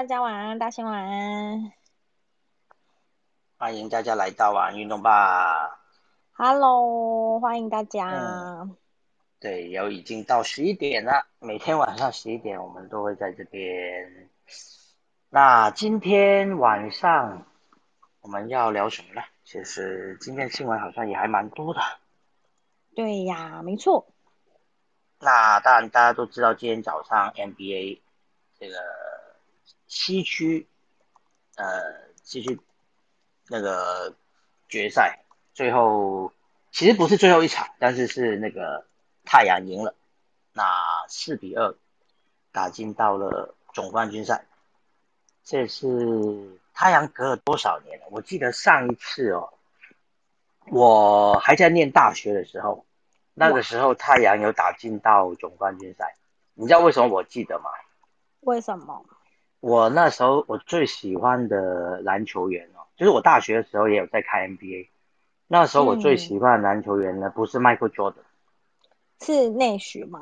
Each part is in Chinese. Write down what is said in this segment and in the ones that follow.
大家晚安，大仙晚安。欢迎大家来到晚安运动吧。Hello，欢迎大家。嗯对，有已经到十一点了，每天晚上十一点我们都会在这边。那今天晚上我们要聊什么呢？其实今天新闻好像也还蛮多的。对呀，没错。那当然大家都知道，今天早上 NBA 这个西区呃西区那个决赛，最后其实不是最后一场，但是是那个太阳赢了，那四比二打进到了总冠军赛。这是太阳隔了多少年了？我记得上一次哦，我还在念大学的时候，那个时候太阳有打进到总冠军赛。你知道为什么我记得吗？为什么？我那时候我最喜欢的篮球员哦，就是我大学的时候也有在看 NBA。那时候我最喜欢的篮球员呢，不是 Michael Jordan，是内许吗？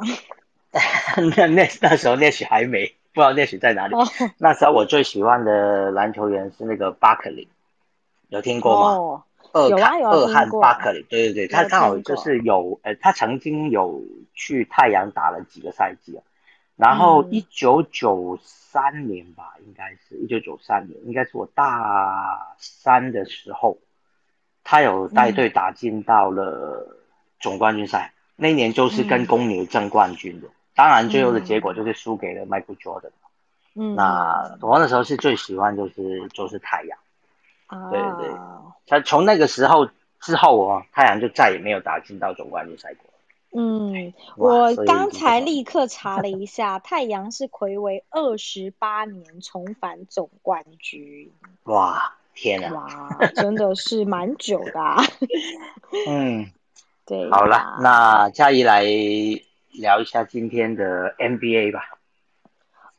那那那时候内许还没，不知道内许在哪里。哦那时候我最喜欢的篮球员是那个巴克利，有听过吗？哦，二有啊二汉巴克利，对对对，他刚好就是有，呃，他曾经有去太阳打了几个赛季哦，然后嗯。一九九三年吧，应该是一九九三年，应该是我大三的时候，他有带队打进到了总冠军赛，那一年就是跟嗯公牛争冠军的，当然最后的结果就是输给了 Michael Jordan。嗯，那我那时候是最喜欢就是就是太阳。啊，对对。他从那个时候之后哦，太阳就再也没有打进到总冠军赛过。嗯，我刚才立刻查了一 下，太阳是魁为二十八年重返总冠军，哇，天哪！哇，真的是蛮久的、啊。嗯，对，好了，那嘉怡来聊一下今天的 NBA 吧。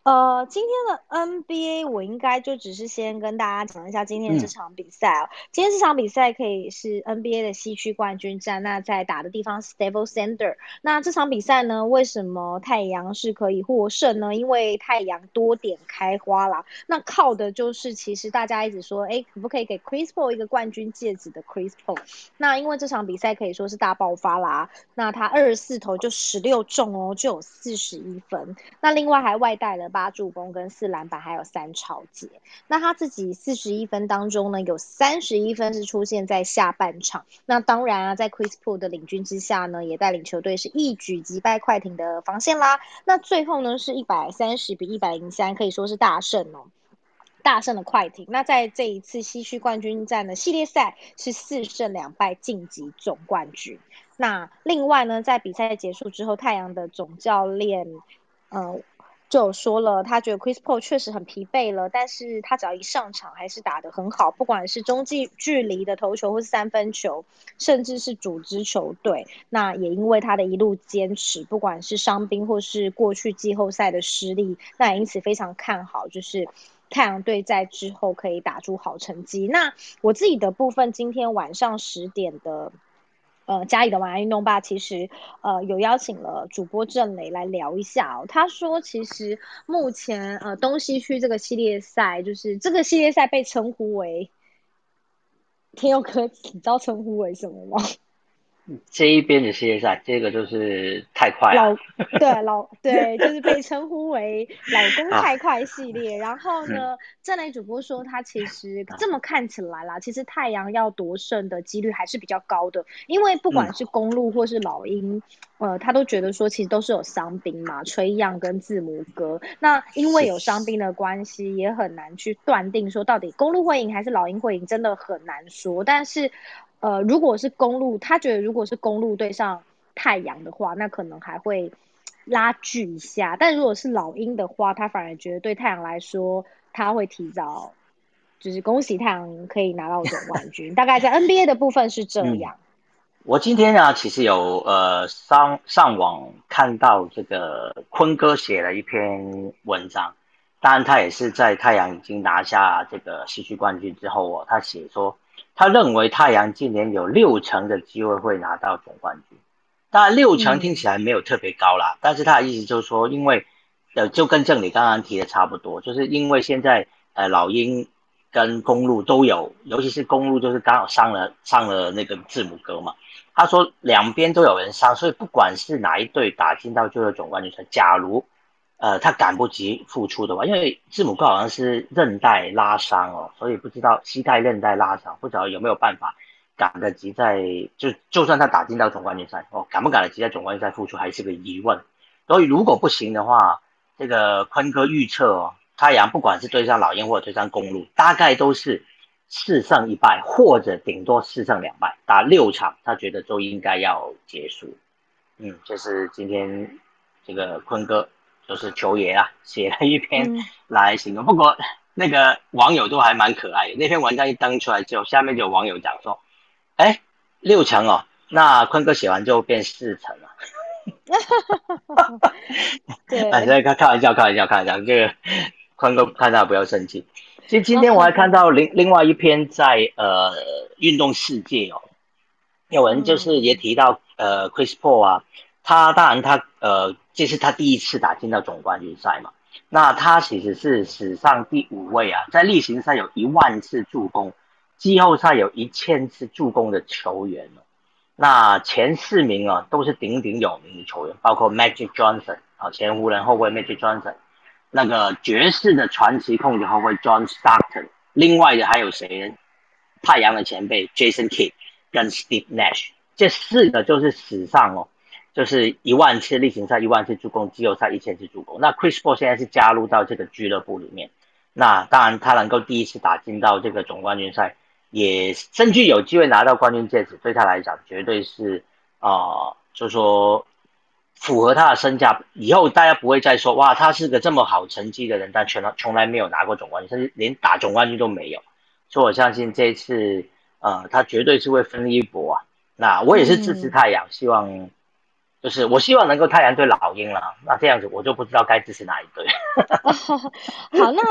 呃，今天的 NBA 我应该就只是先跟大家讲一下今天这场比赛哦。今天这场比赛可以是 NBA 的西区冠军战，那在打的地方是 Staples Center。那这场比赛呢，为什么太阳是可以获胜呢？因为太阳多点开花啦。那靠的就是其实大家一直说，哎，可不可以给 Chris Paul 一个冠军戒指的 Chris Paul？那因为这场比赛可以说是大爆发啦，那他二十四投就十六中哦，就有四十一分。那另外还外带了八助攻跟四篮板，还有三超截。那他自己四十一分当中呢，有三十一分是出现在下半场。那当然啊，在 Chris Paul 的领军之下呢，也带领球队是一举击败快艇的防线啦。那最后呢是一百三十比一百零三，可以说是大胜哦。大胜的快艇，那在这一次西区冠军战的系列赛是四胜两败晋级总冠军。那另外呢，在比赛结束之后，太阳的总教练，呃，就有说了，他觉得 Chris Paul 确实很疲惫了，但是他只要一上场还是打得很好，不管是中距距离的投球或是三分球，甚至是组织球队。那也因为他的一路坚持，不管是伤兵或是过去季后赛的失利，那也因此非常看好，就是。太阳队在之后可以打出好成绩。那我自己的部分，今天晚上十点的。呃，家里的晚安运动吧，其实呃有邀请了主播郑磊来聊一下哦。他说，其实目前呃东西区这个系列赛，就是这个系列赛被称呼为天佑哥，你知道称呼为什么吗？这一边的系列赛，这个就是太快了老了。对 老对，就是被称呼为“老公 太快”系列。然后呢，郑磊主播说，他其实这么看起来啦，其实太阳要夺胜的几率还是比较高的，因为不管是公路或是老鹰，呃，他都觉得说其实都是有伤兵嘛，崔样跟字母哥。那因为有伤兵的关系，也很难去断定说到底公路会赢还是老鹰会赢，真的很难说。但是。呃，如果是公路，他觉得如果是公路对上太阳的话，那可能还会拉锯一下。但如果是老鹰的话，他反而觉得对太阳来说，他会提早，就是恭喜太阳可以拿到总冠军。大概在 NBA 的部分是这样。嗯、我今天呢，其实有呃上上网看到这个坤哥写了一篇文章，当然他也是在太阳已经拿下这个西区冠军之后哦，他写说。他认为太阳今年有六成的机会会拿到总冠军，当然六成听起来没有特别高啦，嗯、但是他的意思就是说，因为呃，就跟正理刚刚提的差不多，就是因为现在呃老鹰跟公路都有，尤其是公路就是刚好伤了上了那个字母哥嘛。他说两边都有人伤，所以不管是哪一队打进到最后总冠军赛，假如呃他赶不及复出的话，因为字母哥好像是韧带拉伤哦，所以不知道膝盖韧带拉伤，不知道有没有办法赶得及在就就算他打进到总冠军赛哦，赶不赶得及在总冠军赛复出还是个疑问。所以如果不行的话，这个坤哥预测哦，太阳不管是对上老鹰或者对上公路，大概都是四胜一败，或者顶多四胜两败，打六场，他觉得都应该要结束。嗯，这是今天这个坤哥就是球爷啊，写了一篇来形容。不过那个网友都还蛮可爱的，那篇文章一登出来之后，下面就有网友讲说：“哎，六成哦，那坤哥写完就变四成了。”哈哈哈对，哎，在开开玩笑，开玩笑，开玩笑。这个宽哥看到不要生气。其实今天我还看到另另外一篇在呃运动世界哦，有人就是也提到呃 Chris Paul 啊，他当然他呃这是他第一次打进到总冠军赛嘛，那他其实是史上第五位啊，在例行赛有一万次助攻，季后赛有一千次助攻的球员那前四名啊，都是鼎鼎有名的球员，包括 Magic Johnson 啊，前湖人后卫 Magic Johnson，那个爵士的传奇控球后卫 John Stockton，另外的还有谁？太阳的前辈 Jason Kidd 跟 Steve Nash，这四个就是史上哦，就是一万次例行赛一万次助攻，季后赛一千次助攻。那 Chris Paul 现在是加入到这个俱乐部里面，那当然他能够第一次打进到这个总冠军赛。也甚至有机会拿到冠军戒指，对他来讲绝对是啊，就说符合他的身价。以后大家不会再说哇，他是个这么好成绩的人，但全从来没有拿过总冠军，甚至连打总冠军都没有。所以我相信这一次，呃，他绝对是会分一搏啊。那我也是支持太阳，希望。就是我希望能够太阳对老鹰了，那这样子我就不知道该支持哪一队。好，那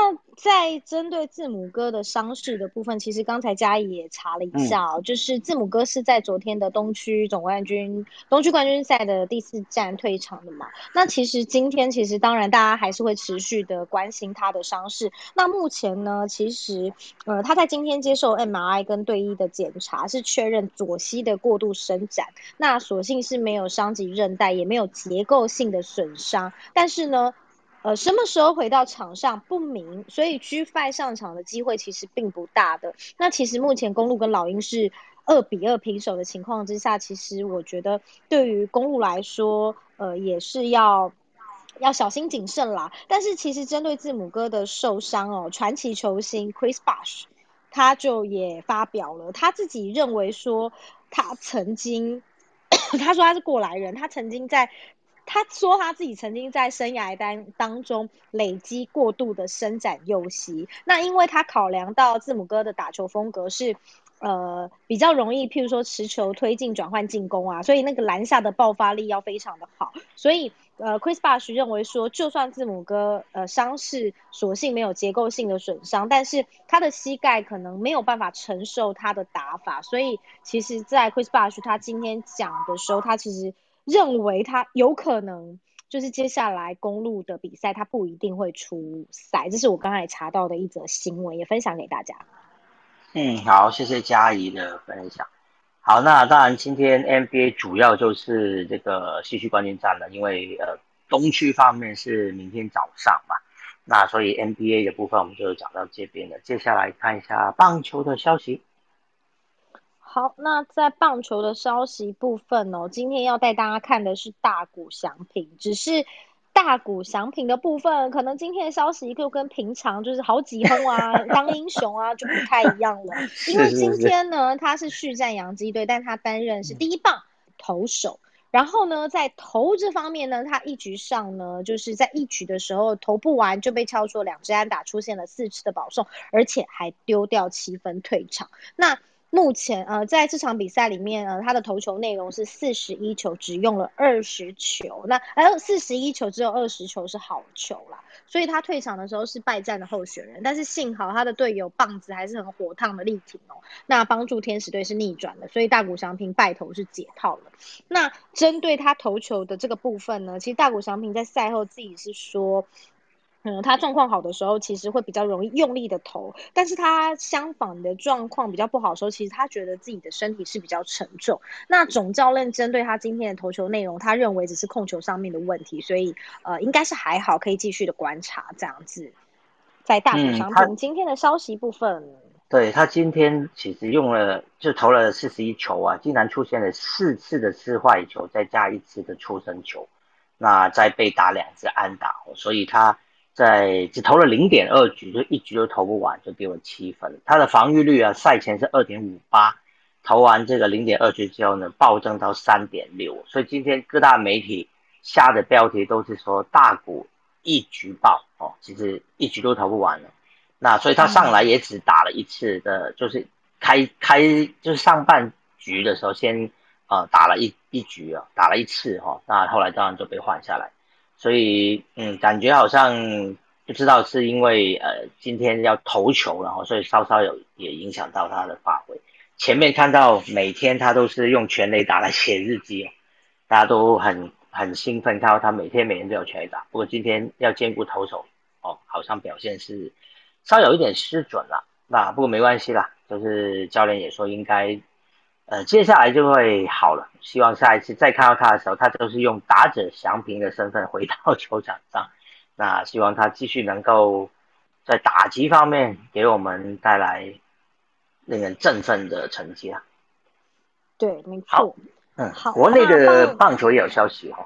在针对字母哥的伤势的部分，其实刚才嘉怡也查了一下哦，就是字母哥是在昨天的东区总冠军、东区冠军赛的第四站退场的嘛。那其实今天其实当然大家还是会持续的关心他的伤势。那目前呢，其实呃他在今天接受 MRI 跟队医的检查，是确认左膝的过度伸展，那所幸是没有伤及。韧带也没有结构性的损伤，但是呢，呃，什么时候回到场上不明，所以 G Five 上场的机会其实并不大的。那其实目前公路跟老鹰是二比二平手的情况之下，其实我觉得对于公路来说，呃，也是要要小心谨慎啦。但是其实针对字母哥的受伤哦，传奇球星 Chris Bosh 他就也发表了他自己认为说他曾经。他说他是过来人，他曾经在，他说他自己曾经在生涯当当中累积过度的伸展右膝。那因为他考量到字母哥的打球风格是，呃，比较容易，譬如说持球推进转换进攻啊，所以那个篮下的爆发力要非常的好，所以。呃，Chris Bosh 认为说，就算字母哥呃伤势所幸没有结构性的损伤，但是他的膝盖可能没有办法承受他的打法，所以其实，在 Chris Bosh 他今天讲的时候，他其实认为他有可能就是接下来公路的比赛他不一定会出赛，这是我刚才查到的一则新闻，也分享给大家。嗯，好，谢谢嘉怡的分享。好，那当然，今天 NBA 主要就是这个西区冠军战了，因为呃东区方面是明天早上嘛，那所以 NBA 的部分我们就讲到这边了。接下来看一下棒球的消息。好，那在棒球的消息部分哦，今天要带大家看的是大谷翔平，只是。大股祥平的部分，可能今天的消息就跟平常就是好几轰啊，当英雄啊就不太一样了。因为今天呢，他是续战洋基队，但他担任是第一棒投手。然后呢，在投这方面呢，他一局上呢，就是在一局的时候投不完就被敲出两支安打，出现了四次的保送，而且还丢掉七分退场。那目前呃，在这场比赛里面呃，他的投球内容是四十一球，只用了二十球，那还有四十一球只有二十球是好球啦，所以他退场的时候是败战的候选人，但是幸好他的队友棒子还是很火烫的力挺哦，那帮助天使队是逆转的，所以大谷翔平败投是解套了。那针对他投球的这个部分呢，其实大谷翔平在赛后自己是说。嗯，他状况好的时候，其实会比较容易用力的投，但是他相反的状况比较不好的时候，其实他觉得自己的身体是比较沉重。那总教练针对他今天的投球内容，他认为只是控球上面的问题，所以呃，应该是还好，可以继续的观察这样子。在大股商品今天的消息部分，对他今天其实用了就投了四十一球啊，竟然出现了四次的四坏球，再加一次的出生球，那再被打两次安打，所以他。在只投了零点二局，就一局都投不完，就给我七分。他的防御率啊，赛前是二点五八，投完这个零点二局之后呢，暴增到三点六。所以今天各大媒体下的标题都是说大股一局爆哦，其实一局都投不完了。那所以他上来也只打了一次的，就是开开就是上半局的时候先呃打了一一局啊，打了一次哈，那后来当然就被换下来。所以，嗯，感觉好像不知道是因为呃今天要投球，然后所以稍稍有也影响到他的发挥。前面看到每天他都是用全垒打来写日记，大家都很很兴奋，看到他每天每天都有全垒打。不过今天要兼顾投手，哦，好像表现是稍有一点失准了。那不过没关系啦，就是教练也说应该。呃，接下来就会好了。希望下一次再看到他的时候，他就是用打者祥平的身份回到球场上。那希望他继续能够在打击方面给我们带来令人振奋的成绩啊。对，没错。嗯，国内的棒球也有消息哈。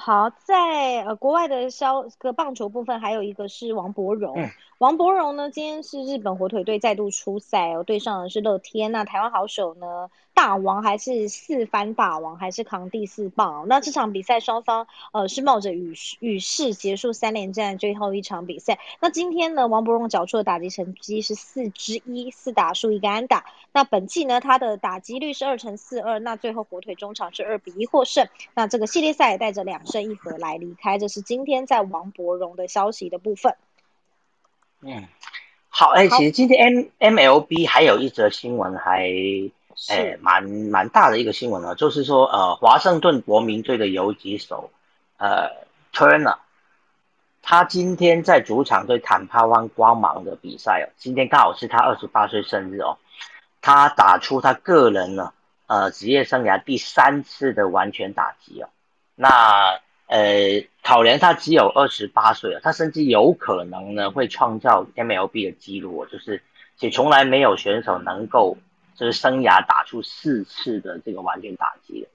好，在呃国外的消个棒球部分，还有一个是王博荣。王博荣呢，今天是日本火腿队再度出赛哦，对上的是乐天。那台湾好手呢？大王还是四番大王，还是扛第四棒？那这场比赛双方呃是冒着雨雨势结束三连战最后一场比赛。那今天呢，王博荣缴出的打击成绩是四支一，四打数一个安打。那本季呢，他的打击率是二乘四二。那最后火腿中场是二比一获胜。那这个系列赛也带着两胜一和来离开。这是今天在王博荣的消息的部分。嗯，好，哎，其实今天 M M L B 还有一则新闻还。哎，蛮蛮大的一个新闻啊，就是说，呃，华盛顿国民队的游击手，呃，Turner，他今天在主场对坦帕湾光芒的比赛哦，今天刚好是他二十八岁生日哦，他打出他个人呢，呃，职业生涯第三次的完全打击哦，那呃，考量他只有二十八岁啊，他甚至有可能呢会创造 MLB 的记录哦，就是且从来没有选手能够。就是生涯打出四次的这个完全打击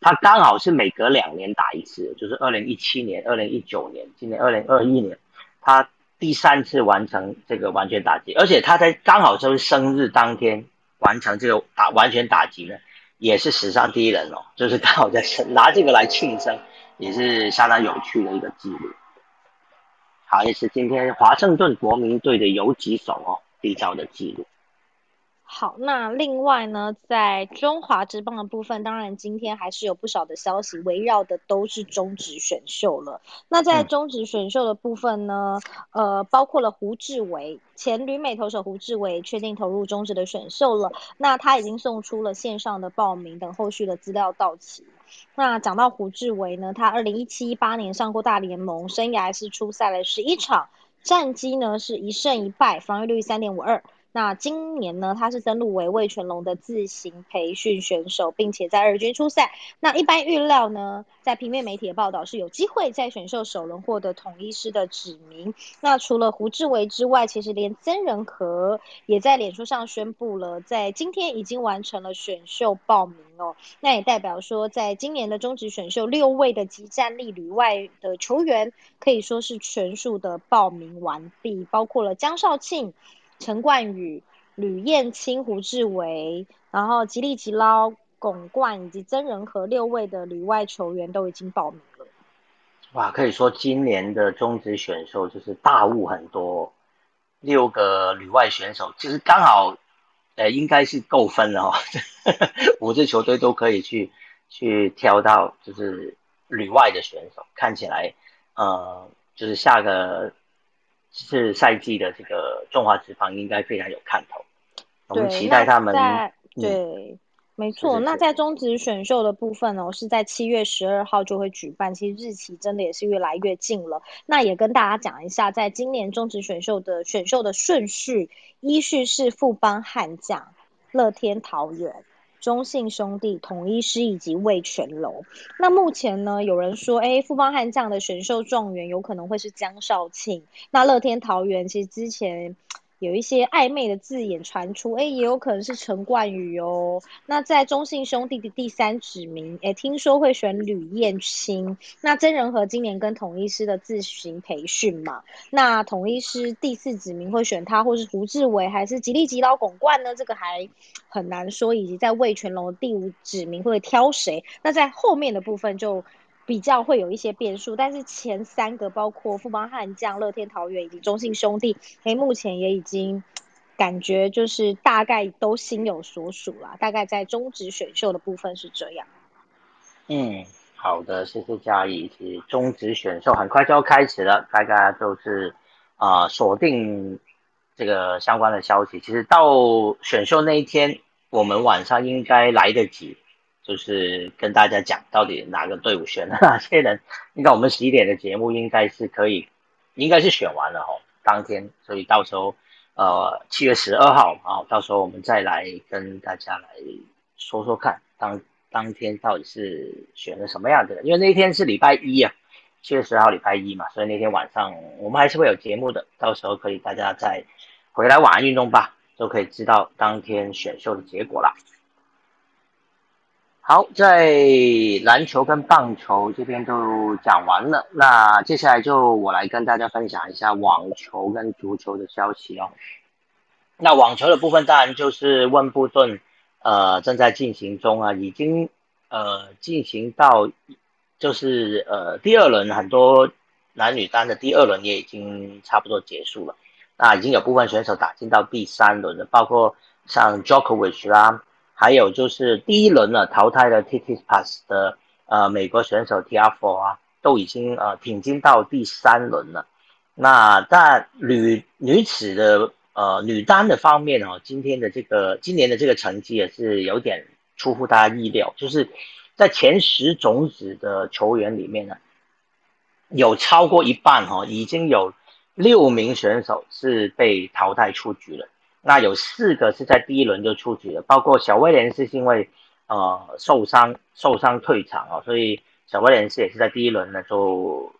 他刚好是每隔两年打一次，就是二零一七年、二零一九年、今年二零二一年，他第三次完成这个完全打击，而且他在刚好就是生日当天完成这个打完全打击呢，也是史上第一人哦，就是刚好在拿这个来庆生，也是相当有趣的一个记录。好，也是今天华盛顿国民队的游击手哦缔造的记录。好，那另外呢，在中华职棒的部分，当然今天还是有不少的消息围绕的都是中职选秀了。那在中职选秀的部分呢，呃，包括了胡志伟，前旅美投手胡志伟确定投入中职的选秀了。那他已经送出了线上的报名，等后续的资料到齐。那讲到胡志伟呢，他二零一七一八年上过大联盟，生涯是出赛了十一场，战绩呢是一胜一败，防御率三点五二。那今年呢，他是登陆为魏全龙的自行培训选手，并且在二军出赛。那一般预料呢，在平面媒体的报道是有机会在选秀首轮获得统一师的指名。那除了胡志伟之外，其实连曾仁和也在脸书上宣布了，在今天已经完成了选秀报名哦。那也代表说，在今年的中职选秀，六位的集战力旅外的球员可以说是全数的报名完毕，包括了江少庆。陈冠宇、吕燕青、胡志伟，然后吉利吉捞、巩冠以及曾仁和六位的旅外球员都已经报名了。哇，可以说今年的中职选秀就是大物很多，六个旅外选手，其实刚好呃，应该是够分了哦，五支球队都可以去去挑到，就是旅外的选手，看起来，呃，就是下个是赛季的这个中华职棒应该非常有看头，我们期待他们。对。没错，那在中职选秀的部分呢，是在七月十二号就会举办，其实日期真的也是越来越近了。那也跟大家讲一下，在今年中职选秀的选秀的顺序，依序是富邦悍将、乐天桃园、中信兄弟、统一师以及魏全龙。那目前呢，有人说，哎，富邦悍将的选秀状元有可能会是江绍庆。那乐天桃园其实之前。有一些暧昧的字眼传出，哎，也有可能是陈冠宇哦。那在中信兄弟的第三指名，哎，听说会选吕彦青。那曾仁和今年跟统一师的自行培训嘛，那统一师第四指名会选他，或是胡志伟，还是吉利吉老拱冠呢？这个还很难说。以及在魏全龙第五指名会挑谁？那在后面的部分就。比较会有一些变数，但是前三个包括富邦悍将、乐天桃园以及中信兄弟，哎，目前也已经感觉就是大概都心有所属了。大概在中职选秀的部分是这样。嗯，好的，谢谢嘉义。其实中职选秀很快就要开始了，大家就是啊锁定这个相关的消息。其实到选秀那一天，我们晚上应该来得及。就是跟大家讲到底哪个队伍选了哪些人，应该我们十一点的节目应该是可以，应该是选完了哈，当天，所以到时候呃七月十二号啊，到时候我们再来跟大家来说说看，当当天到底是选了什么样的人，因为那天是礼拜一啊，七月十号礼拜一嘛，所以那天晚上我们还是会有节目的，到时候可以大家再回来晚安运动吧，就可以知道当天选秀的结果了。好，在篮球跟棒球这边都讲完了，那接下来就我来跟大家分享一下网球跟足球的消息哦。那网球的部分当然就是温布顿，呃，正在进行中啊，已经呃进行到就是呃第二轮，很多男女单的第二轮也已经差不多结束了，那已经有部分选手打进到第三轮了，包括像 Jokovic 啦。还有就是第一轮呢淘汰了 T T Pass 的呃美国选手 T F O 啊，都已经呃挺进到第三轮了。那在女女子的呃女单的方面哦，今天的这个今年的这个成绩也是有点出乎大家意料，就是在前十种子的球员里面呢，有超过一半哈，已经有六名选手是被淘汰出局了。那有四个是在第一轮就出局了，包括小威廉是因为呃受伤受伤退场哦，所以小威廉斯也是在第一轮呢就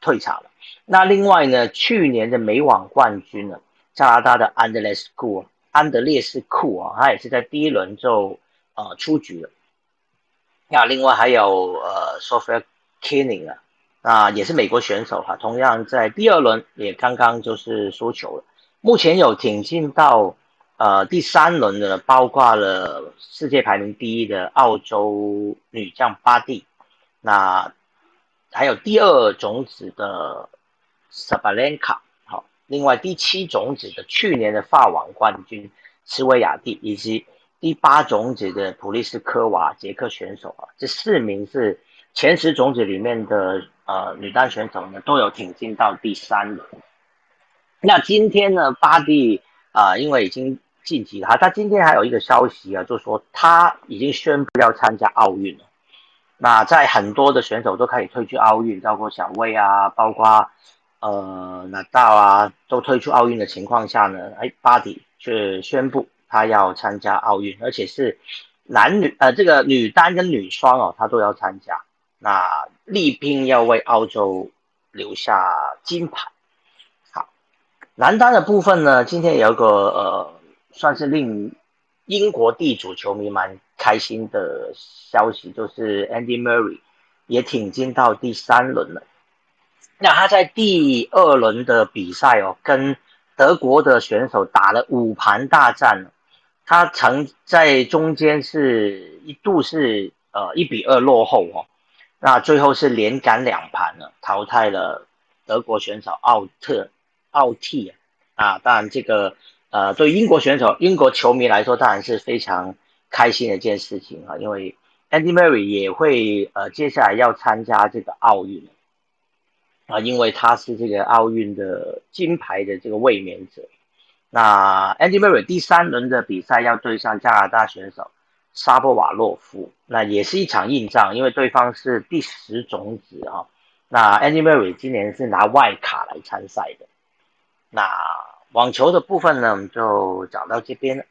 退场了。那另外呢，去年的美网冠军呢，加拿大的安德烈斯库安德烈斯库啊，他也是在第一轮就呃出局了。那另外还有呃 Sophia Kening 啊，那也是美国选手哈，同样在第二轮也刚刚就是输球了。目前有挺进到呃第三轮的，包括了世界排名第一的澳洲女将巴蒂，那还有第二种子的萨巴兰卡，好，另外第七种子的去年的法网冠军斯维亚蒂，以及第八种子的普利斯科娃捷克选手啊，这四名是前十种子里面的呃女单选手呢，都有挺进到第三轮。那今天呢，巴蒂啊，因为已经晋级了，他今天还有一个消息啊，就是说他已经宣布要参加奥运了。那在很多的选手都开始退出奥运，包括小威啊，包括呃纳达啊，都退出奥运的情况下呢，哎，巴蒂却宣布他要参加奥运，而且是男女呃这个女单跟女双哦，他都要参加，那力拼要为澳洲留下金牌。男单的部分呢，今天有个呃，算是令英国地主球迷蛮开心的消息，就是 Andy Murray 也挺进到第三轮了。那他在第二轮的比赛哦，跟德国的选手打了五盘大战，他曾在中间是一度是呃一比二落后哦，那最后是连赶两盘了，淘汰了德国选手奥特。奥替啊，当然这个呃，对英国选手、英国球迷来说，当然是非常开心的一件事情啊，因为 Andy Murray 也会呃接下来要参加这个奥运啊，因为他是这个奥运的金牌的这个卫冕者。那 Andy Murray 第三轮的比赛要对上加拿大选手沙波瓦洛夫，那也是一场硬仗，因为对方是第十种子啊。那 Andy Murray 今年是拿外卡来参赛的。那网球的部分呢，我们就讲到这边了。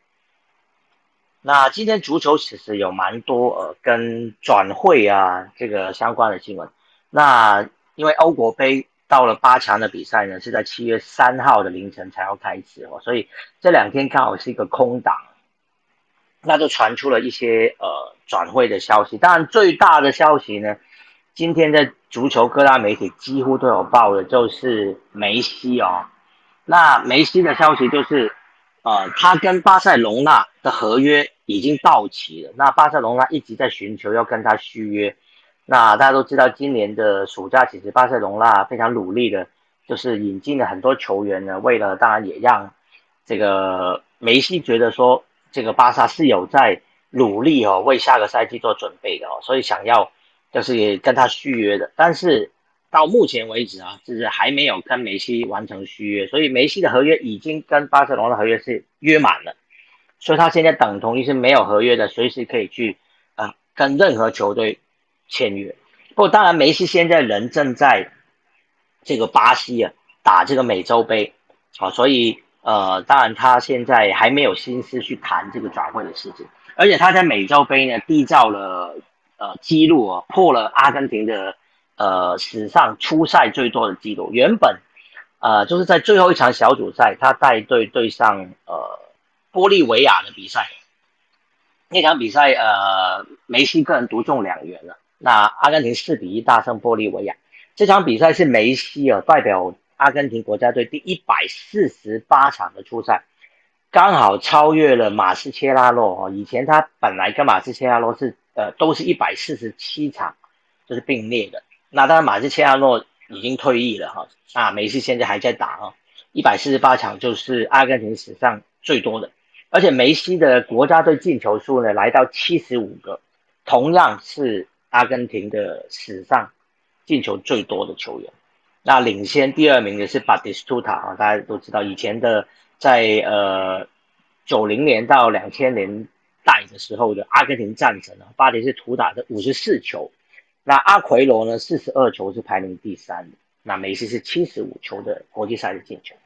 那今天足球其实有蛮多呃跟转会啊这个相关的新闻。那因为欧国杯到了八强的比赛呢，是在七月三号的凌晨才要开始哦，所以这两天刚好是一个空档，那就传出了一些呃转会的消息。当然最大的消息呢，今天在足球各大媒体几乎都有报的，就是梅西哦。那梅西的消息就是，呃，他跟巴塞隆纳的合约已经到期了。那巴塞隆纳一直在寻求要跟他续约。那大家都知道，今年的暑假其实巴塞隆纳非常努力的，就是引进了很多球员呢。为了当然也让这个梅西觉得说，这个巴萨是有在努力哦，为下个赛季做准备的哦，所以想要就是也跟他续约的。但是到目前为止啊，就是还没有跟梅西完成续约，所以梅西的合约已经跟巴塞罗那合约是约满了，所以他现在等同于是没有合约的，随时可以去啊跟任何球队签约。不过当然，梅西现在人正在这个巴西啊打这个美洲杯，啊，所以呃，当然他现在还没有心思去谈这个转会的事情，而且他在美洲杯呢缔造了呃记录啊，破了阿根廷的。呃，史上出赛最多的记录，原本，呃，就是在最后一场小组赛，他带队对上呃玻利维亚的比赛，那场比赛呃梅西个人独中两元了，那阿根廷四比一大胜玻利维亚，这场比赛是梅西啊代表阿根廷国家队第一百四十八场的出赛，刚好超越了马斯切拉诺哦，以前他本来跟马斯切拉诺是呃都是一百四十七场，就是并列的。那当然，马斯切亚诺已经退役了哈，啊，梅西现在还在打啊，一百四十八场就是阿根廷史上最多的，而且梅西的国家队进球数呢来到七十五个，同样是阿根廷的史上进球最多的球员。那领先第二名的是巴蒂斯图塔啊，大家都知道以前的在呃九零年到两千年代的时候的阿根廷战神啊，巴蒂斯图塔的五十四球。那阿奎罗呢？四十二球是排名第三的。那梅西是七十五球的国际赛的进球。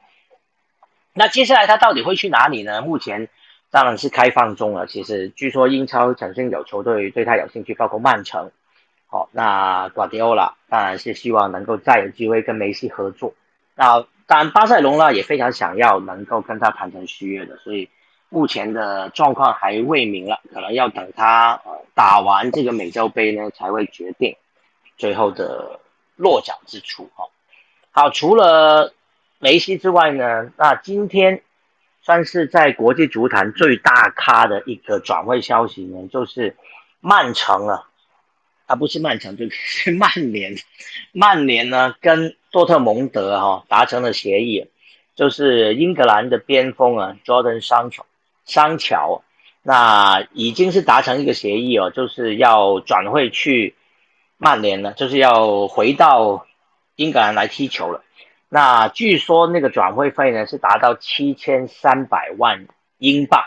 那接下来他到底会去哪里呢？目前当然是开放中了。其实据说英超曾经有球队对他有兴趣，包括曼城。好，那瓜迪奥拉当然是希望能够再有机会跟梅西合作。那当然巴塞隆呢也非常想要能够跟他谈成续约的，所以。目前的状况还未明了，可能要等他呃打完这个美洲杯呢，才会决定最后的落脚之处哈。好，除了梅西之外呢，那今天算是在国际足坛最大咖的一个转会消息呢，就是曼城啊，啊不是曼城，就 是曼联，曼联呢跟多特蒙德哈达成了协议，就是英格兰的边锋啊，Jordan Sancho。商桥，那已经是达成一个协议哦，就是要转会去曼联了，就是要回到英格兰来踢球了。那据说那个转会费呢是达到七千三百万英镑。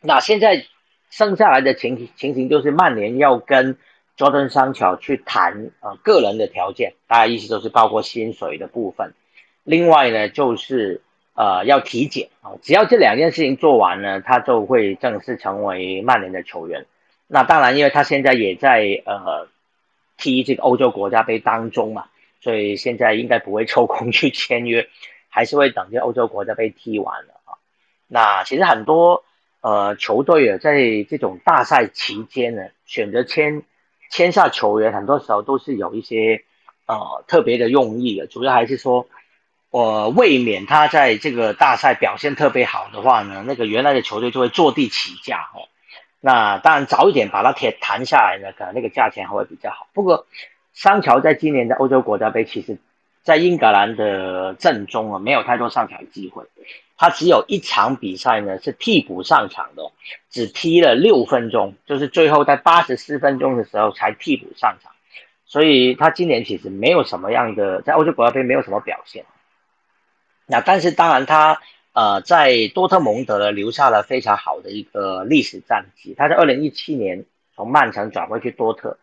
那现在剩下来的情情形就是曼联要跟 Jordan 商桥去谈呃个人的条件，大家意思都是包括薪水的部分。另外呢就是。呃，要体检啊，只要这两件事情做完呢，他就会正式成为曼联的球员。那当然，因为他现在也在呃踢这个欧洲国家杯当中嘛，所以现在应该不会抽空去签约，还是会等这欧洲国家杯踢完了啊。那其实很多呃球队啊，在这种大赛期间呢，选择签签下球员，很多时候都是有一些呃特别的用意的，主要还是说。我未免他在这个大赛表现特别好的话呢，那个原来的球队就会坐地起价哦。那当然早一点把它谈谈下来呢，可能那个价钱还会比较好。不过，桑乔在今年的欧洲国家杯其实在英格兰的阵中啊，没有太多上场机会。他只有一场比赛呢是替补上场的，只踢了六分钟，就是最后在八十四分钟的时候才替补上场。所以他今年其实没有什么样的在欧洲国家杯没有什么表现。那但是当然他呃在多特蒙德留下了非常好的一个历史战绩。他在二零一七年从曼城转回去多特，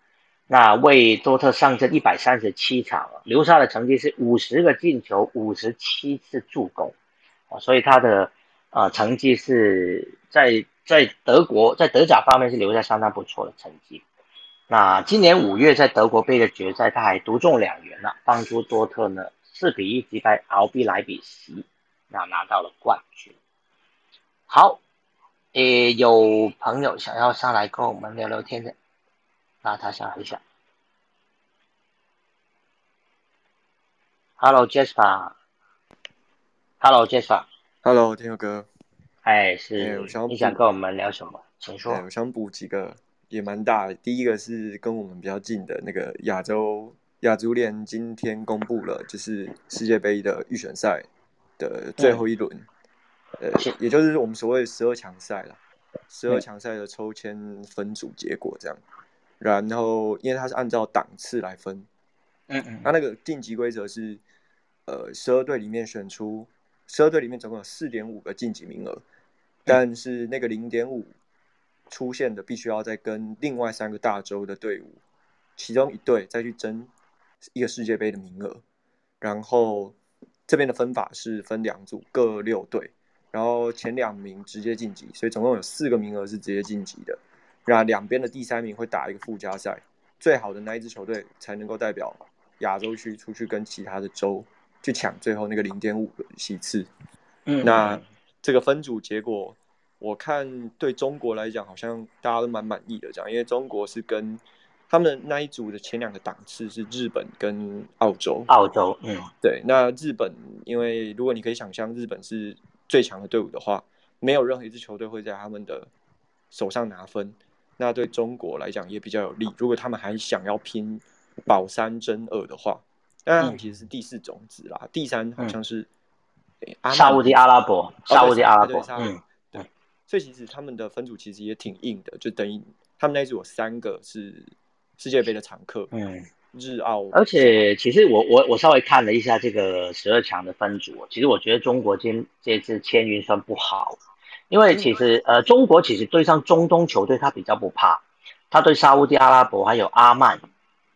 那为多特上阵一百三十七场，留下的成绩是五十个进球，五十七次助攻。啊，所以他的呃成绩是在在德国在德甲方面是留下相当不错的成绩。那今年五月在德国杯的决赛，他还独中两元了，帮助多特呢四比一击败 RB 莱比锡，那拿到了冠军。好，诶，有朋友想要上来跟我们聊聊天的，那他上来一下。Hello，Jasper。Hello，Jasper。Hello，天佑哥。哎，是。你想跟我们聊什么？请说。我想补几个，也蛮大的。第一个是跟我们比较近的那个亚洲亚足联，今天公布了就是世界杯的预选赛的最后一轮，呃，也就是我们所谓十二强赛了。十二强赛的抽签分组结果这样。然后，因为它是按照档次来分，嗯嗯，它那个晋级规则是，呃，十二队里面选出。十二队里面总共有四点五个晋级名额，但是那个零点五出现的必须要再跟另外三个大洲的队伍，其中一队再去争一个世界杯的名额。然后这边的分法是分两组，各六队，然后前两名直接晋级，所以总共有四个名额是直接晋级的。然后两边的第三名会打一个附加赛，最好的那一支球队才能够代表亚洲区出去跟其他的州。去抢最后那个零点五个席次，嗯，那这个分组结果，我看对中国来讲好像大家都蛮满意的，这样，因为中国是跟他们那一组的前两个档次是日本跟澳洲，澳洲，嗯，对，那日本，因为如果你可以想象日本是最强的队伍的话，没有任何一支球队会在他们的手上拿分，那对中国来讲也比较有利，如果他们还想要拼保三争二的话。那其实是第四种子啦，第三好像是沙地阿拉伯，沙地阿拉伯，嗯，对，所以其实他们的分组其实也挺硬的，就等于他们那一组有三个是世界杯的常客，嗯，日澳，而且其实我我我稍微看了一下这个十二强的分组，其实我觉得中国今这次签运算不好，因为其实呃中国其实对上中东球队他比较不怕，他对沙地阿拉伯还有阿曼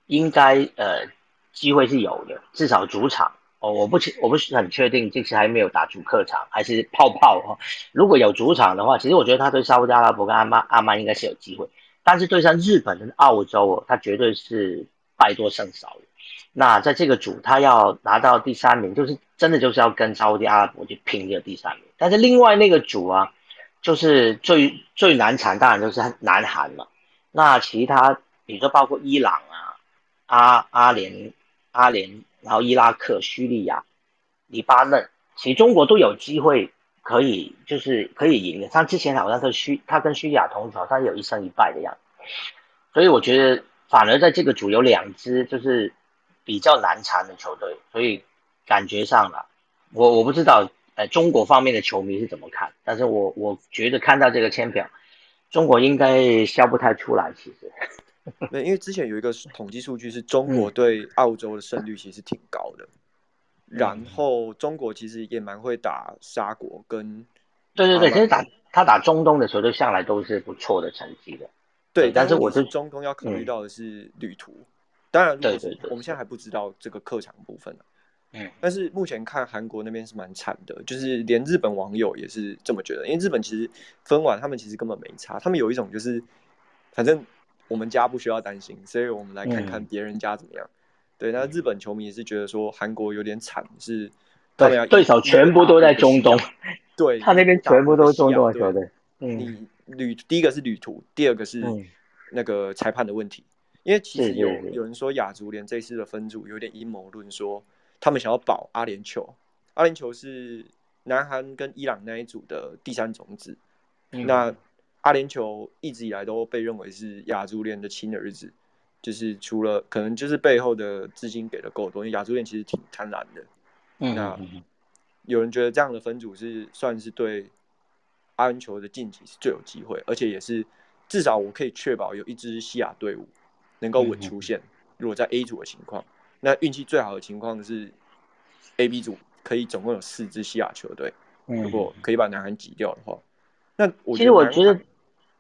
应该呃。机会是有的，至少主场哦，我不确我不是很确定这次还没有打主客场还是泡泡哦。如果有主场的话，其实我觉得他对沙特阿拉伯跟阿曼阿曼应该是有机会，但是对上日本跟澳洲哦，他绝对是败多胜少。那在这个组，他要拿到第三名，就是真的就是要跟沙特阿拉伯去拼这个第三名。但是另外那个组啊，就是最最难缠，当然就是南韩了。那其他比如说包括伊朗啊、阿阿联。阿联，然后伊拉克、叙利亚、黎巴嫩，其实中国都有机会可以，就是可以赢的。他之前好像是虚，他跟叙利亚同场，他有一胜一败的样子。所以我觉得，反而在这个组有两支就是比较难缠的球队，所以感觉上了，我我不知道，呃，中国方面的球迷是怎么看，但是我我觉得看到这个签表，中国应该笑不太出来，其实。对，因为之前有一个统计数据是中国对澳洲的胜率其实挺高的，然后中国其实也蛮会打沙国跟，对对对，其实打他打中东的时候，就向来都是不错的成绩的，对，但是我是中东要考虑到的是旅途，当然，对对对，我们现在还不知道这个客场部分嗯，但是目前看韩国那边是蛮惨的，就是连日本网友也是这么觉得，因为日本其实分完他们其实根本没差，他们有一种就是反正。我们家不需要担心，所以我们来看看别人家怎么样。对，那日本球迷也是觉得说韩国有点惨，是对对手全部都在中东，对他那边全部都是中东的球队。你旅第一个是旅途，第二个是那个裁判的问题。因为其实有有人说亚足联这次的分组有点阴谋论，说他们想要保阿联酋。阿联酋是南韩跟伊朗那一组的第三种子，那。阿联酋一直以来都被认为是亚足联的亲儿子，就是除了可能就是背后的资金给的够多，因为亚洲链其实挺贪婪的。嗯那有人觉得这样的分组是算是对阿联酋的晋级是最有机会，而且也是至少我可以确保有一支西亚队伍能够稳出线。如果在 A 组的情况，那运气最好的情况是 A、B 组可以总共有四支西亚球队，嗯如果可以把南韩挤掉的话，那我其实我觉得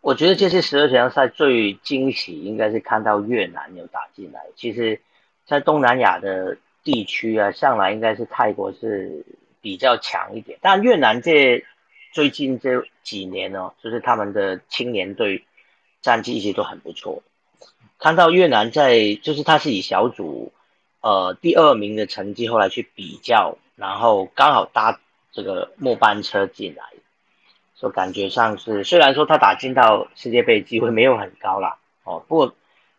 我觉得这次十二强赛最惊喜应该是看到越南有打进来。其实，在东南亚的地区啊，向来应该是泰国是比较强一点，但越南这最近这几年呢、就是他们的青年队战绩一直都很不错。看到越南在，就是他是以小组呃第二名的成绩后来去比较，然后刚好搭这个末班车进来，所以感觉上是虽然说他打进到世界杯机会没有很高啦，哦，不过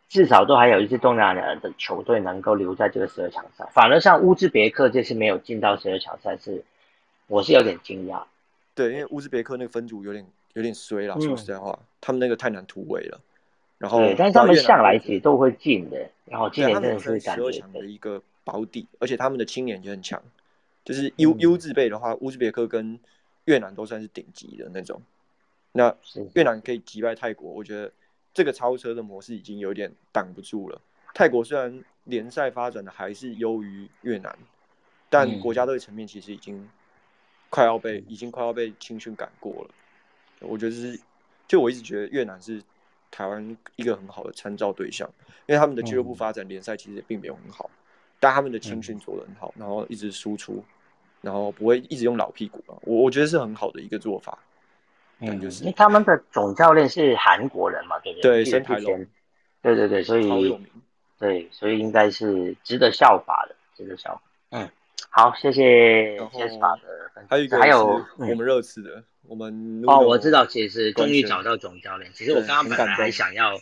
至少都还有一支东南亚的球队能够留在这个十二强赛，反而像乌兹别克这次没有进到十二强赛是，我是有点惊讶。对，因为乌兹别克那个分组有点有点衰啦，嗯说实在话，他们那个太难突围了。然后对，但是他们向来其实都会进的，然后今对，年真的是感觉二强的一个保底，而且他们的青年也很强。就是 U、嗯 U 字辈的话，乌兹别克跟越南都算是顶级的那种。那越南可以击败泰国，我觉得这个超车的模式已经有点挡不住了。泰国虽然联赛发展的还是优于越南，但嗯国家队层面其实已经快要被已经快要被青训赶过了。我觉得是，就我一直觉得越南是台湾一个很好的参照对象，因为他们的俱乐部嗯发展联赛其实也并没有很好，但他们的青训做得很好，然后一直输出，然后不会一直用老屁股啊，我我觉得是很好的一个做法。嗯就嗯，是因为他们的总教练是韩国人嘛，对不对我记得申台龙对对对，所以。对，所以应该是值得效法的，值得效法。嗯，好，谢谢然后 Jasper 的分享。还有一个还有我嗯们热刺的，我们哦，我知道，其实终于找到总教练。其实我对刚刚本来还想要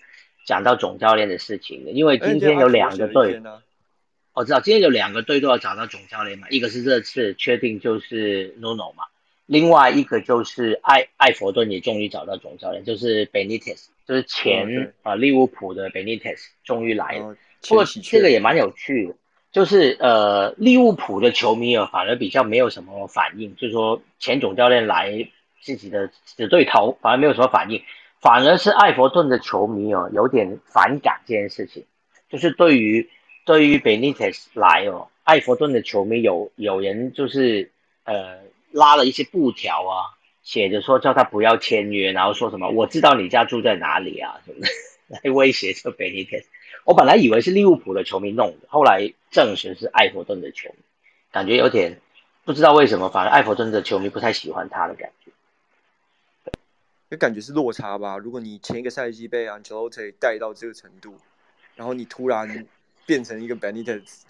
讲到总教练的事情的，因为哎今天有两个队，呢，我知道今天有两个队都要找到总教练嘛，一个是这次确定就是 Nuno 嘛，另外一个就是艾艾佛顿也终于找到总教练，就是 Benitez，就是前啊、利物浦的 Benitez 终于来了。不过这个也蛮有趣的，就是呃，利物浦的球迷啊，反而比较没有什么反应，就是说前总教练来自己的死对头，反而没有什么反应，反而是艾佛顿的球迷哦，有点反感这件事情，就是对于对于 Benitez 来哦，艾弗顿的球迷有有人就是呃拉了一些布条啊，写着说叫他不要签约，然后说什么我知道你家住在哪里啊什么的，来威胁这 Benitez。我本来以为是利物浦的球迷弄的，后来证实是艾弗顿的球迷，感觉有点不知道为什么，反而艾弗顿的球迷不太喜欢他的感觉。就感觉是落差吧。如果你前一个赛季被 Ancelotti 带到这个程度，然后你突然变成一个 Benitez，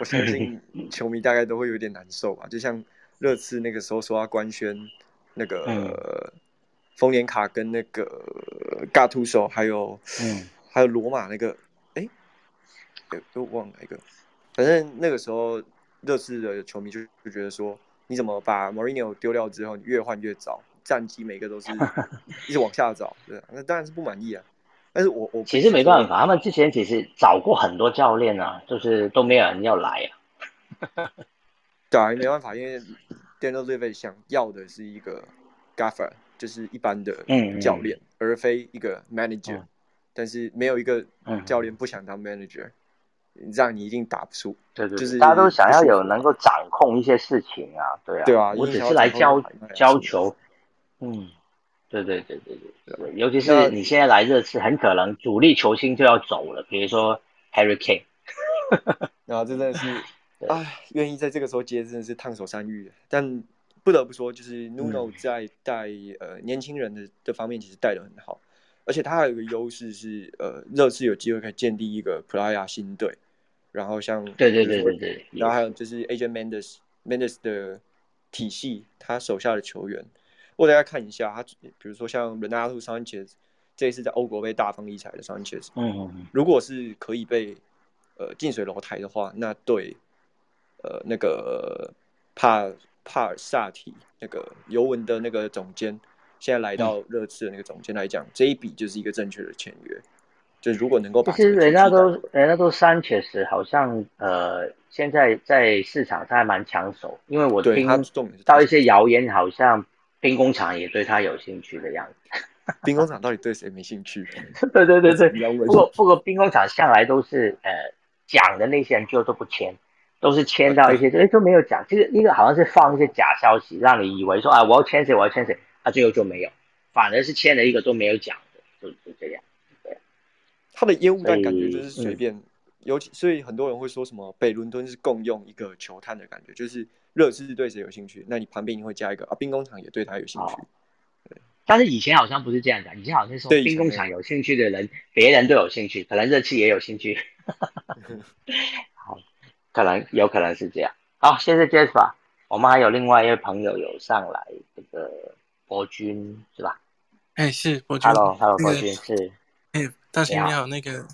我相信 球迷大概都会有点难受吧。就像热刺那个时候说要官宣那个、嗯丰年卡跟那个嘎图手，还有嗯还有罗马那个，哎，哎都忘了哪一个。反正那个时候热刺的球迷就就觉得说，你怎么把 Mourinho 丢掉之后，你越换越早，战绩每个都是 一直往下找，对啊，那当然是不满意啊。但是我我其实没办法，他们之前其实找过很多教练啊，就是都没有人要来啊。对啊，没办法，因为 Daniel Levy 想要的是一个 gaffer，就是一般的嗯嗯教练，而非一个 manager、嗯但是没有一个嗯教练不想当 manager，这样你一定打不出。对对对，就是大家都想要有能够掌控一些事情啊，对啊，对啊我只是来教教球，嗯，对对对对对对，尤其是你现在来热刺，很可能主力球星就要走了，比如说 Harry Kane，然后这真的是，对。哎，愿意在这个时候接，真的是烫手山芋。但不得不说，就是 Nuno 嗯。在带、呃年轻人的这方面其实带的很好，而且他还有一个优势是，呃，热刺有机会可以建立一个普拉亚新队，然后像对对对对对，然后还有就是 Agent Mendes Mendes 的体系，他手下的球员，我大家看一下，他比如说像 Renato Sanchez，这一次在欧国被大放异彩的 Sanchez，嗯，如果是可以被呃近水楼台的话，那对呃那个帕帕尔萨提那个尤文的那个总监，现在来到热刺的那个总监来讲，这一笔就是一个正确的签约。就如果能够把其实人家都人家都三确实好像呃现在在市场上还蛮抢手，因为我听到一些谣言，好像兵工厂也对他有兴趣的样子。兵工厂到底对谁没兴趣？对对对对，不过不过兵工厂向来都是呃讲的那些人就都不签，都是签到一些 哎都没有讲，其实一个好像是放一些假消息，让你以为说啊我要签谁我要签谁，啊最后就没有，反而是签了一个都没有讲的，就就这样。对，他的烟雾弹感觉就是随便，尤其所以很多人会说什么北伦敦是共用一个球探的感觉，就是热刺对谁有兴趣，那你旁边会加一个啊兵工厂也对他有兴趣。但是以前好像不是这样的，以前好像说兵工厂有兴趣的人，别人都有兴趣，可能热气也有兴趣。好，可能有可能是这样。好，谢谢 Jasper。我们还有另外一位朋友有上来，这个博君是吧？哎，是博君。Hello，Hello，博君是。哎，大兴你好，那个，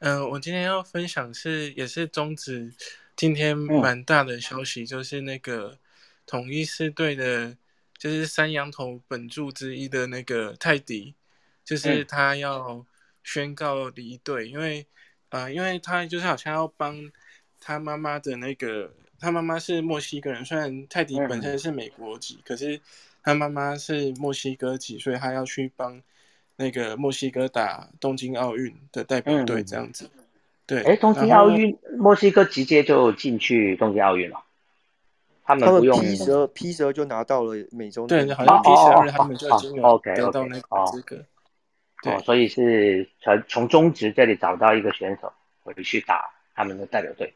嗯，我今天要分享是也是中止今天蛮大的消息，就是那个统一狮队的。就是三羊头本柱之一的那个泰迪，就是他要宣告离队，因为，呃，因为他就是好像要帮他妈妈的那个，他妈妈是墨西哥人，虽然泰迪本身是美国籍，可是他妈妈是墨西哥籍，所以他要去帮那个墨西哥打东京奥运的代表队这样子。对，哎，东京奥运，墨西哥直接就进去东京奥运了。他们不用 P 十二，P 十二就拿到了美洲。对，好像 P 十二他们就已经有得到那个资格。对，所以是从从中职这里找到一个选手回去打他们的代表队。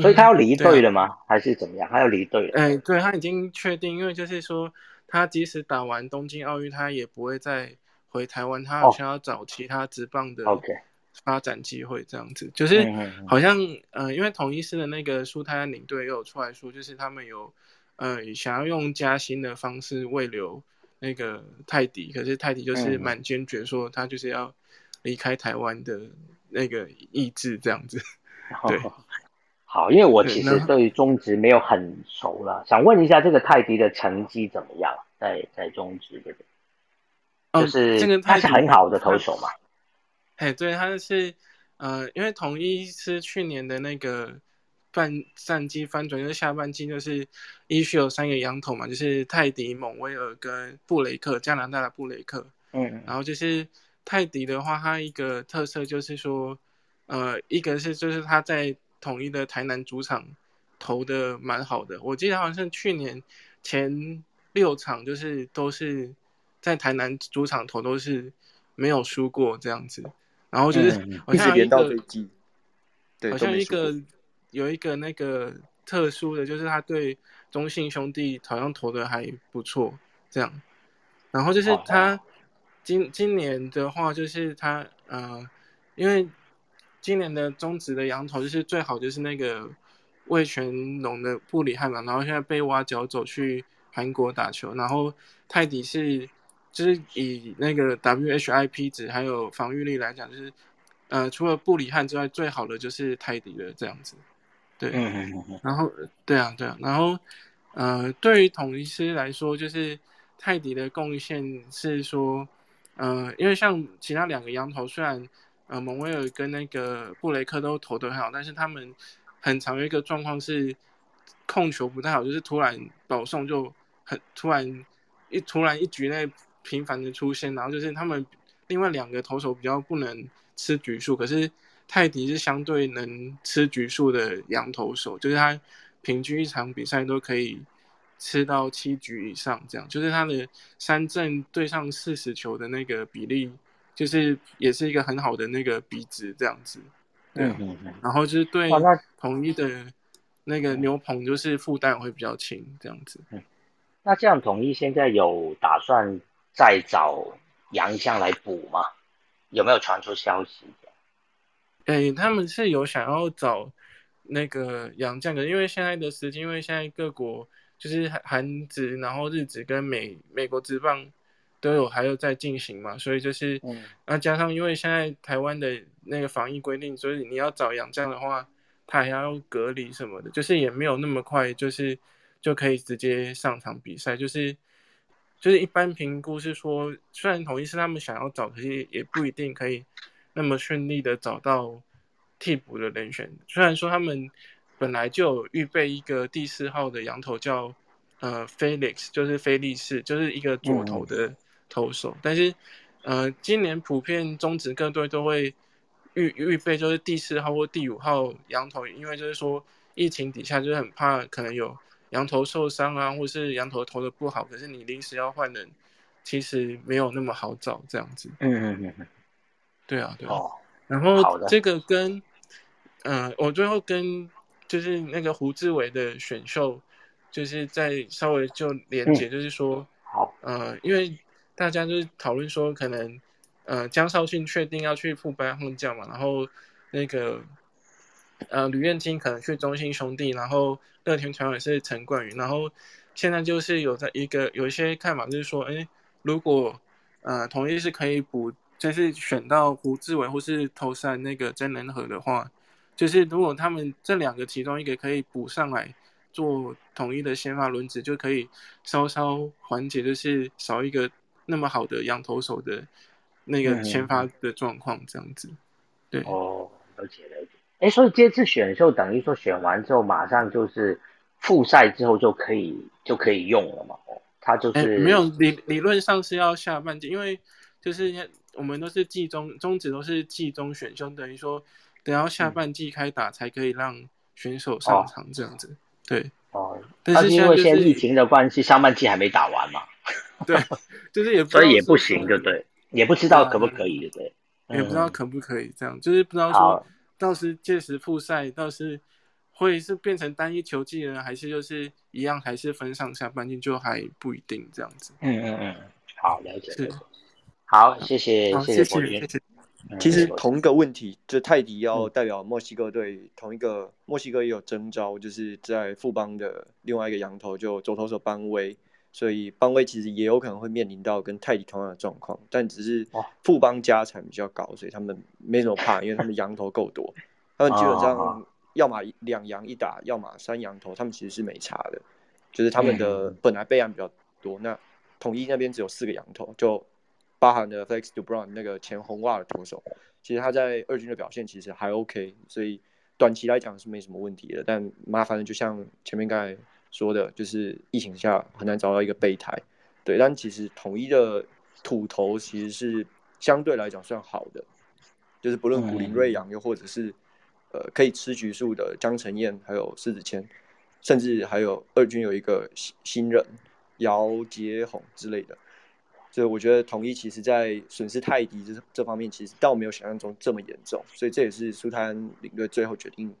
所以他要离队了吗？还是怎么样？他要离队了？哎，对他已经确定，因为就是说，他即使打完东京奥运，他也不会再回台湾，他好像要找其他职棒的。发展机会这样子，就是好像呃，因为统一师的那个苏泰安领队又有出来说，就是他们有呃想要用加薪的方式慰留那个泰迪，可是泰迪就是蛮坚决说他就是要离开台湾的那个意志这样子。对，好，因为我其实对于中职没有很熟了，想问一下这个泰迪的成绩怎么样？在在中职这边，就是这个他是很好的投手嘛。哎，对，他是，呃，因为统一是去年的那个半战绩翻转，就是下半季就是一序有三个羊头嘛，就是泰迪、蒙威尔跟布雷克，加拿大的布雷克。嗯，然后就是泰迪的话，他一个特色就是说，呃，一个是就是他在统一的台南主场投的蛮好的，我记得好像是去年前六场就是都是在台南主场投都是没有输过这样子。然后就是 好像一个，好像一个有一个那个特殊的，就是他对中信兄弟好像投的还不错，这样。然后就是他今今年的话，就是他呃，因为今年的中职的羊头就是最好就是那个魏全龙的布里汉嘛，然后现在被挖角走去韩国打球，然后泰迪是。就是以那个 WHIP 值还有防御力来讲，就是呃，除了布里汉之外，最好的就是泰迪了这样子。对，然后对啊，对啊，然后呃，对于统一师来说，就是泰迪的贡献是说，呃，因为像其他两个羊头，虽然呃蒙威尔跟那个布雷克都投得很好，但是他们很长一个状况是控球不太好，就是突然保送就很突然一突然一局内。频繁的出现，然后就是他们另外两个投手比较不能吃局数，可是泰迪是相对能吃局数的羊投手，就是他平均一场比赛都可以吃到七局以上，这样就是他的三振对上四十球的那个比例，就是也是一个很好的那个比值这样子。对，然后就是对统一的那个牛棚就是负担会比较轻，这样子。那这样统一现在有打算？再找杨将来补吗？有没有传出消息？哎，他们是有想要找那个杨将的，因为现在的时间，因为现在各国就是韩职，然后日职跟美美国职棒都有还有在进行嘛，所以就是，那加上因为现在台湾的那个防疫规定，所以你要找杨将的话，他还要隔离什么的，就是也没有那么快，就是就可以直接上场比赛，就是。就是一般评估是说，虽然统一是他们想要找，可是也不一定可以那么顺利的找到替补的人选。虽然说他们本来就有预备一个第四号的羊头叫呃 Felix，就是菲利士，就是一个左投的投手，但是呃今年普遍中职各队都会预预备就是第四号或第五号羊头，因为就是说疫情底下就是很怕可能有羊头受伤啊，或是羊头投的不好，可是你临时要换人。其实没有那么好找这样子。嗯嗯嗯嗯，对啊对啊。然后这个跟，嗯，我最后跟就是那个胡志伟的选秀，就是在稍微就连接，就是说，好，呃，因为大家就是讨论说，可能，呃，江少庆确定要去副班混将嘛，然后那个，呃，吕彦青可能去中信兄弟，然后乐天传也是陈冠宇，然后现在就是有在一个有一些看法，就是说，哎。如果呃，同意是可以补，就是选到胡志伟或是投山那个真人和的话，就是如果他们这两个其中一个可以补上来做统一的先发轮值，就可以稍稍缓解，就是少一个那么好的羊头手的那个先发的状况，这样子。对哦，了解了解。哎，所以这次选秀等于说选完之后，马上就是复赛之后就可以就可以用了嘛？哦。他就是没有理理论上是要下半季，因为就是我们都是季中终止都是季中选秀，等于说等到下半季开打才可以让选手上场这样子。对哦，但是因为现在疫情的关系，上半季还没打完嘛。对，就是也所以也不行，对不对？也不知道可不可以，对不对？也不知道可不可以这样，就是不知道说到时届时复赛，到时。会是变成单一球技呢，还是就是一样，还是分上下半季，就还不一定这样子。嗯嗯嗯，好，了解。是，好，谢谢谢谢伯君。其实同一个问题，就泰迪要代表墨西哥队，同一个墨西哥也有征召，就是在富邦的另外一个羊头，就左投手邦威，所以邦威其实也有可能会面临到跟泰迪同样的状况，但只是富邦家产比较高，所以他们没什么怕，因为他们羊头够多，他们基本上。要么两羊一打，要么三羊头，他们其实是没差的，就是他们的本来备案比较多。那统一那边只有四个羊头，就包含了 Felix Dubron 那个前红袜的投手，其实他在二军的表现其实还 OK，所以短期来讲是没什么问题的。但麻烦的就像前面刚才说的，就是疫情下很难找到一个备胎。对，但其实统一的土头其实是相对来讲算好的，就是不论古林瑞阳又或者是。呃，可以吃橘树的江承燕，还有狮子谦，甚至还有二军有一个新新人姚杰宏之类的，所以我觉得统一其实在损失泰迪这这方面，其实倒没有想象中这么严重，所以这也是苏泰安领队最后决定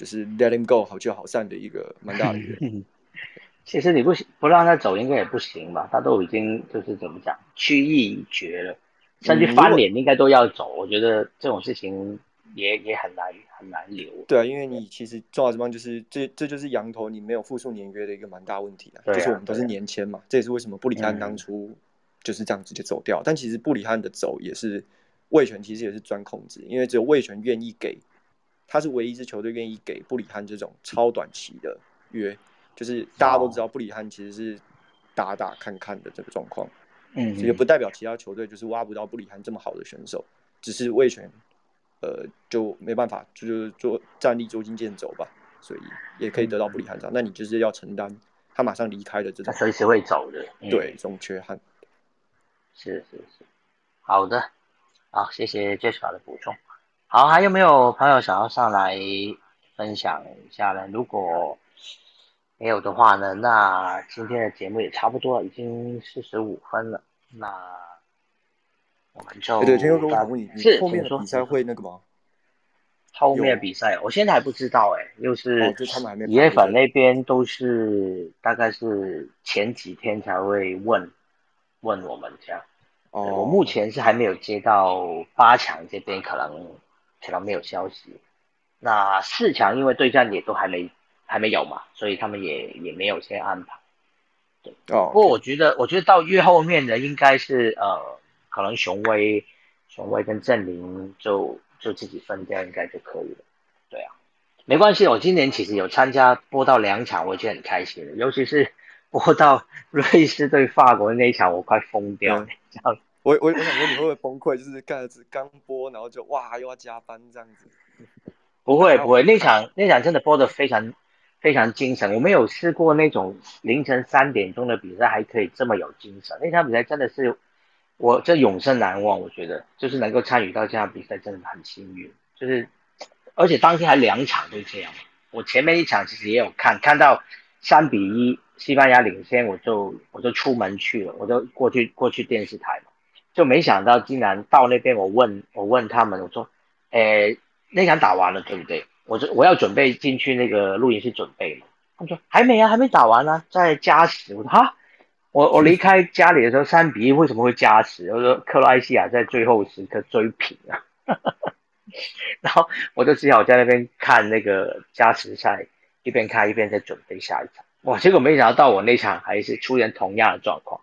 就是 let him go 好聚好散的一个蛮大的原因。其实你不不让他走，应该也不行吧？他都已经就是怎么讲，屈意已决了，甚至翻脸应该都要走。我觉得这种事情。也也很难很难留。对啊，因为你其实重要地方就是这这就是羊头，你没有复数年约的一个蛮大问题啊。就是我们都是年签嘛，这也是为什么布里汉当初就是这样直接走掉。但其实布里汉的走也是魏权，其实也是钻空子，因为只有魏权愿意给，他是唯一一支球队愿意给布里汉这种超短期的约。就是大家都知道布里汉其实是打打看看的这个状况，嗯，也不代表其他球队就是挖不到布里汉这么好的选手，只是魏权。呃，就没办法，就是做站立捉襟见肘吧，所以也可以得到布里汉样。那你就是要承担他马上离开的这种，随时会走的，对，这种缺憾。是是是，好的，好，谢谢 Jessica 的补充。好，还有没有朋友想要上来分享一下呢？如果没有的话呢，那今天的节目也差不多了，已经四十五分了。那。我们就对，天佑哥，我问你，是后面的比赛会那个吗？后面比赛，我现在还不知道哎，又是。野粉那边都是大概是前几天才会问问我们这样。哦。我目前是还没有接到八强这边可能可能没有消息。那四强因为对战也都还没还没有嘛，所以他们也也没有先安排。对。哦。不过我觉得，我觉得到越后面的应该是呃。可能雄威、雄威跟郑林就就自己分掉应该就可以了，对啊，没关系。我今年其实有参加播到两场，我已经很开心了。尤其是 播到瑞士对法国那一场，我快疯掉了。我我我想说你会不会崩溃？就是刚刚播，然后就哇又要加班这样子。不会不会，那场那场真的播的非常非常精神。我没有试过那种凌晨三点钟的比赛还可以这么有精神。那场比赛真的是我这永生难忘。我觉得就是能够参与到这场比赛真的很幸运。就是而且当天还两场都这样。我前面一场其实也有看，看到三比一西班牙领先，我就我就出门去了，我就过去过去电视台嘛，就没想到竟然到那边，我问我问他们，我说，诶，那场打完了对不对？我就我要准备进去那个录音室准备嘛，他们说还没啊，还没打完呢，在加时。我说哈，我我离开家里的时候三比一，为什么会加时？我说克罗埃西亚在最后时刻追平啊。然后我就只好在那边看那个加时赛，一边看一边在准备下一场。哇，结果没想到到我那场还是出现同样的状况，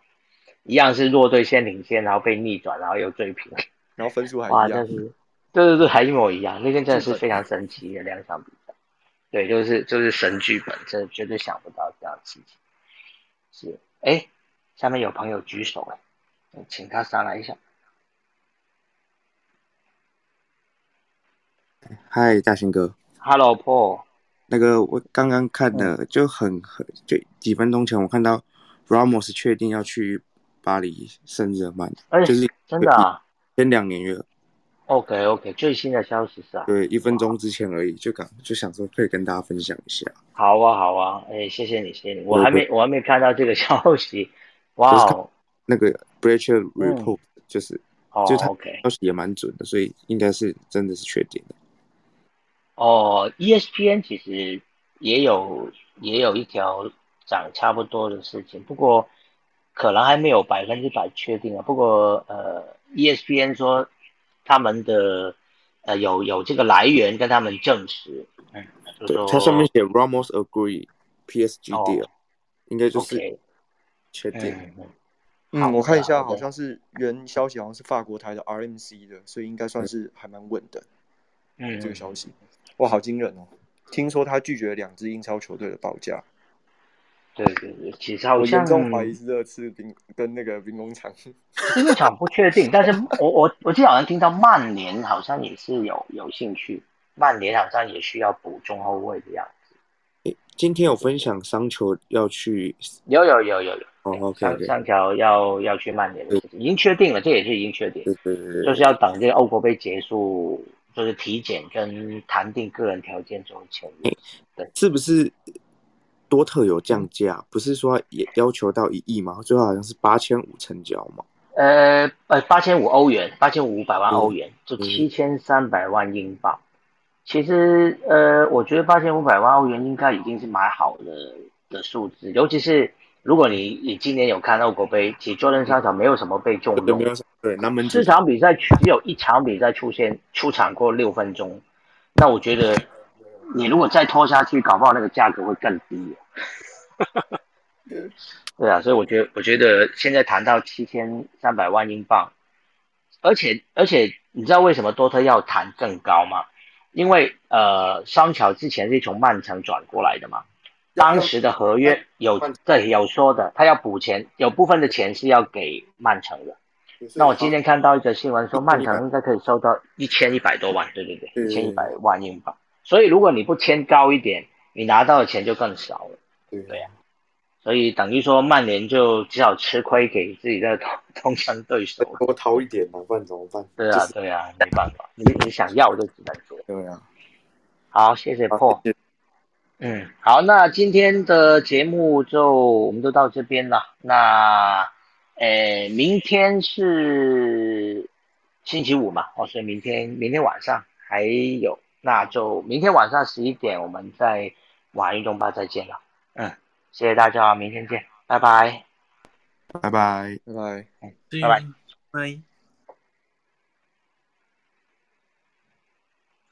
一样是弱队先领先，然后被逆转，然后又追平，然后分数还哇，真是，对对对，还一模一样。那天真的是非常神奇的两场比赛，对，就是就是神剧本，真的绝对想不到这样的事情。是，哎，下面有朋友举手哎，请他上来一下。嗨，大兴哥。Hello，Paul。那个我刚刚看的就很很就几分钟前，我看到 Ramos 确定要去巴黎圣日耳曼，就是真的啊，前两年约。OK OK，最新的消息是啊。对，一分钟之前而已，就刚就想说可以跟大家分享一下。好啊好啊，哎，谢谢你谢谢你，我还没我还没看到这个消息。哇哦，那个 Breacher Report 就是，哦就他 OK 消息也蛮准的，所以应该是真的是确定的。哦，ESPN 其实也有也有一条讲差不多的事情，不过可能还没有百分之百确定啊。不过呃，ESPN 说他们的呃有有这个来源跟他们证实，嗯，对，它上面写 Ramos agree PSG deal，应该就是确定。嗯，我看一下，好像是原消息好像是法国台的 RMC 的，所以应该算是还蛮稳的。嗯，这个消息。哇，好惊人哦！听说他拒绝两支英超球队的报价。对对对，其实好像严重怀疑是热刺兵跟那个兵工厂。兵工厂不确定，但是我我我记得好像听到曼联好像也是有有兴趣，曼联好像也需要补中后卫的样子。今天有分享桑球要去，有有有有有。哦，OK，桑乔要要去曼联的事情已经确定了，这也是已经确定，对对对，就是要等这个欧国杯结束。就是体检跟谈定个人条件之后签约，对，是不是多特有降价？不是说也要求到一亿吗？最后好像是八千五成交嘛。呃呃，八千五欧元，八千五百万欧元，就七千三百万英镑。其实呃，我觉得八千五百万欧元应该已经是蛮好的的数字，尤其是。如果你你今年有看到国杯，其实周伦商场没有什么被重用，对，那四场比赛只有一场比赛出现出场过六分钟，那我觉得你如果再拖下去，搞不好那个价格会更低。对啊，所以我觉得我觉得现在谈到七千三百万英镑，而且而且你知道为什么多特要谈更高吗？因为呃，桑乔之前是从曼城转过来的嘛。当时的合约有对有说的，他要补钱，有部分的钱是要给曼城的。那我今天看到一则新闻说，曼城应该可以收到一千一百多万，对对对，一千一百万英镑。所以如果你不签高一点，你拿到的钱就更少了。对对呀，所以等于说曼联就只好吃亏给自己的同同城对手，多掏一点嘛，不然怎么办？对啊对啊，没办法，你你想要就只能做。对啊，好，谢谢 Paul。嗯，好，那今天的节目就我们就到这边了。那，诶，明天是星期五嘛？哦，所以明天明天晚上还有，那就明天晚上十一点我们在玩运动吧再见了。嗯，谢谢大家，明天见，拜拜，拜拜，拜拜，拜拜，拜。